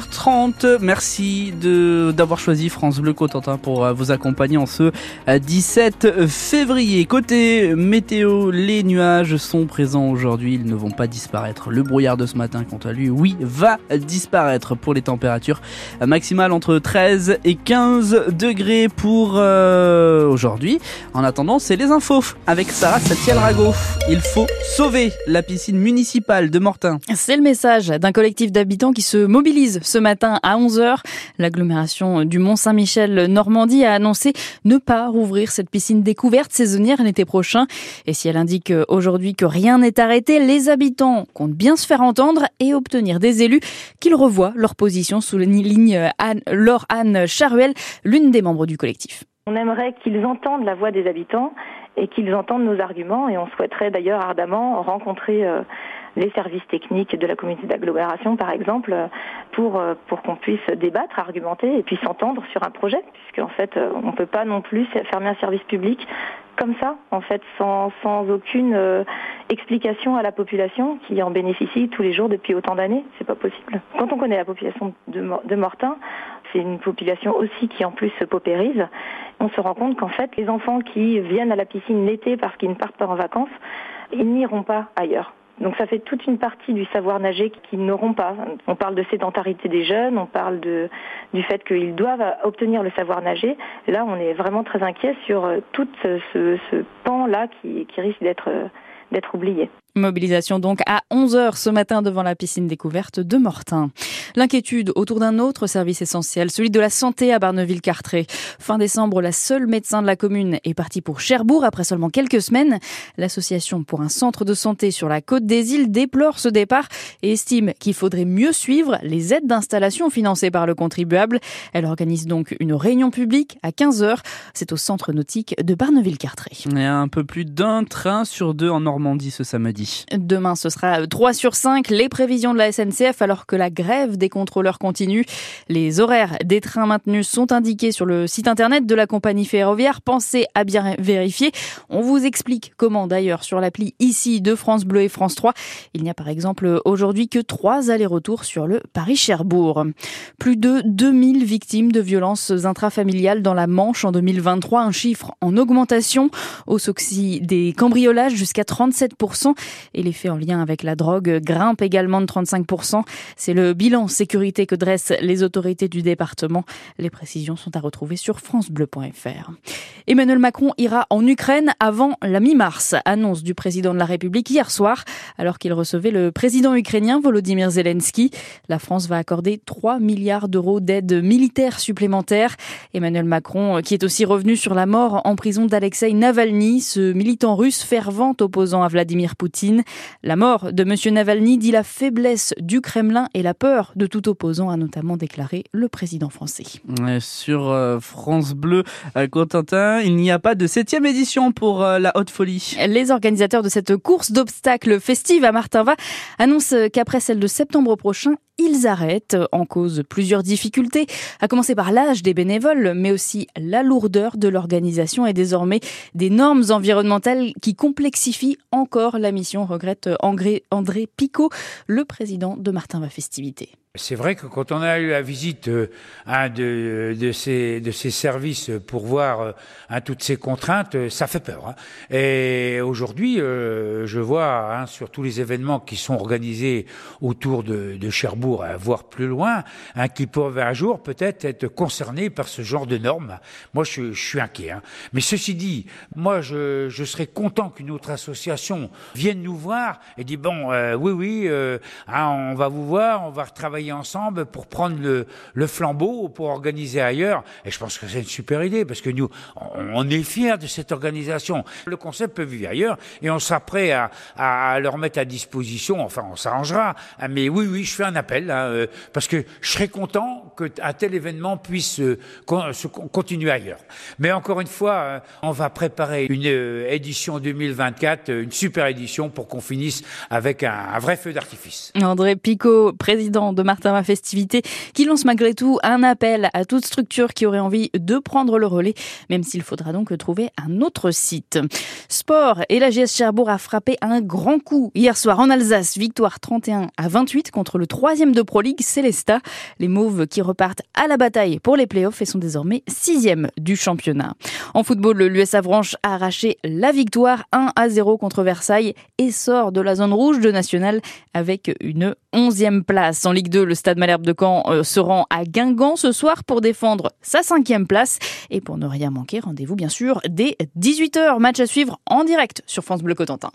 30 merci de d'avoir choisi France Bleu Cotentin pour euh, vous accompagner en ce 17 euh, février. Côté météo, les nuages sont présents aujourd'hui, ils ne vont pas disparaître. Le brouillard de ce matin, quant à lui, oui, va disparaître pour les températures maximales entre 13 et 15 degrés pour euh, aujourd'hui. En attendant, c'est les infos avec Sarah Satiel-Rago. Il faut sauver la piscine municipale de Mortain. C'est le message d'un collectif d'habitants qui se mobilise ce matin à 11h. L'agglomération du Mont-Saint-Michel Normandie a annoncé ne pas rouvrir cette piscine découverte saisonnière l'été prochain. Et si elle indique aujourd'hui que rien n'est arrêté, les habitants comptent bien se faire entendre et obtenir des élus qu'ils revoient leur position sous la ligne Laure Anne Charuel, l'une des membres du collectif. On aimerait qu'ils entendent la voix des habitants et qu'ils entendent nos arguments et on souhaiterait d'ailleurs ardemment rencontrer euh, les services techniques de la communauté d'agglomération, par exemple, pour, euh, pour qu'on puisse débattre, argumenter et puis s'entendre sur un projet, puisqu'en fait, euh, on ne peut pas non plus fermer un service public comme ça, en fait, sans, sans aucune euh, explication à la population qui en bénéficie tous les jours depuis autant d'années. C'est pas possible. Quand on connaît la population de, de Mortain, c'est une population aussi qui en plus se paupérise. On se rend compte qu'en fait, les enfants qui viennent à la piscine l'été parce qu'ils ne partent pas en vacances, ils n'iront pas ailleurs. Donc ça fait toute une partie du savoir nager qu'ils n'auront pas. On parle de sédentarité des jeunes, on parle du fait qu'ils doivent obtenir le savoir nager. Là, on est vraiment très inquiet sur euh, tout ce, pan-là qui, risque d'être d'être oublié. Mobilisation donc à 11h ce matin devant la piscine découverte de Mortain. L'inquiétude autour d'un autre service essentiel, celui de la santé à Barneville-Cartré. Fin décembre, la seule médecin de la commune est partie pour Cherbourg après seulement quelques semaines. L'association pour un centre de santé sur la côte des îles déplore ce départ et estime qu'il faudrait mieux suivre les aides d'installation financées par le contribuable. Elle organise donc une réunion publique à 15h. C'est au centre nautique de Barneville-Cartré. Un peu plus d'un train sur deux en Normandie ce samedi. Demain, ce sera 3 sur 5, les prévisions de la SNCF, alors que la grève des contrôleurs continue. Les horaires des trains maintenus sont indiqués sur le site internet de la compagnie ferroviaire. Pensez à bien vérifier. On vous explique comment d'ailleurs sur l'appli ici de France Bleu et France 3. Il n'y a par exemple aujourd'hui que trois allers-retours sur le Paris-Cherbourg. Plus de 2000 victimes de violences intrafamiliales dans la Manche en 2023, un chiffre en augmentation. Au soxy des cambriolages jusqu'à 37% et les faits en lien avec la drogue grimpent également de 35%. C'est le bilan sécurité que dressent les autorités du département. Les précisions sont à retrouver sur francebleu.fr. Emmanuel Macron ira en Ukraine avant la mi-mars, annonce du président de la République hier soir, alors qu'il recevait le président ukrainien Volodymyr Zelensky. La France va accorder 3 milliards d'euros d'aide militaire supplémentaire. Emmanuel Macron, qui est aussi revenu sur la mort en prison d'Alexei Navalny, ce militant russe fervent opposant à Vladimir Poutine la mort de M. Navalny dit la faiblesse du Kremlin et la peur de tout opposant, a notamment déclaré le président français. Sur euh, France Bleu, euh, Cotentin, il n'y a pas de septième édition pour euh, la Haute Folie. Les organisateurs de cette course d'obstacles festive à Martinva annoncent qu'après celle de septembre prochain, ils arrêtent en cause plusieurs difficultés, à commencer par l'âge des bénévoles, mais aussi la lourdeur de l'organisation et désormais des normes environnementales qui complexifient encore la mission, regrette André, Picot, le président de Martin Va Festivité. C'est vrai que quand on a eu la visite euh, un de, ces, services pour voir euh, toutes ces contraintes, euh, ça fait peur. Hein. Et aujourd'hui, je vois hein, sur tous les événements qui sont organisés autour de Cherbourg, voire plus loin, hein, qui peuvent un jour peut-être être concernés par ce genre de normes. Moi, je, suis inquiet. Hein. Mais ceci dit, moi, je, je serais content qu'une autre association vienne nous voir et dit bon, oui, oui, hein, on va vous voir, on va retravailler ensemble pour prendre le, le, flambeau, pour organiser ailleurs. Et je pense que c'est une super idée parce que nous, on est fiers de cette organisation. Le concept peut vivre ailleurs et on sera prêt à, à, leur mettre à disposition. Enfin, on s'arrangera. Ah, mais oui, oui, je fais un appel hein, euh, parce que je serais content qu'un tel événement puisse euh, se continuer ailleurs. Mais encore une fois, euh, on va préparer une édition 2024, une super édition pour qu'on finisse avec un, un vrai feu d'artifice. André Picot, président de Saint-Martin festivité qui lance malgré tout un appel à toute structure qui aurait envie de prendre le relais, même s'il faudra donc trouver un autre site. Sport et la GS Cherbourg a frappé un grand coup hier soir en Alsace, victoire 31 à 28 contre le troisième de Pro League Célesta. Les Mauves qui repartent à la bataille pour les playoffs et sont désormais sixième du championnat. En football, l'US Avranches a arraché la victoire 1 à 0 contre Versailles et sort de la zone rouge de National avec une onzième place. En Ligue 2, le Stade Malherbe de Caen euh, se rend à Guingamp ce soir pour défendre sa cinquième place. Et pour ne rien manquer, rendez-vous bien sûr dès 18h. Match à suivre en direct sur France Bleu Cotentin.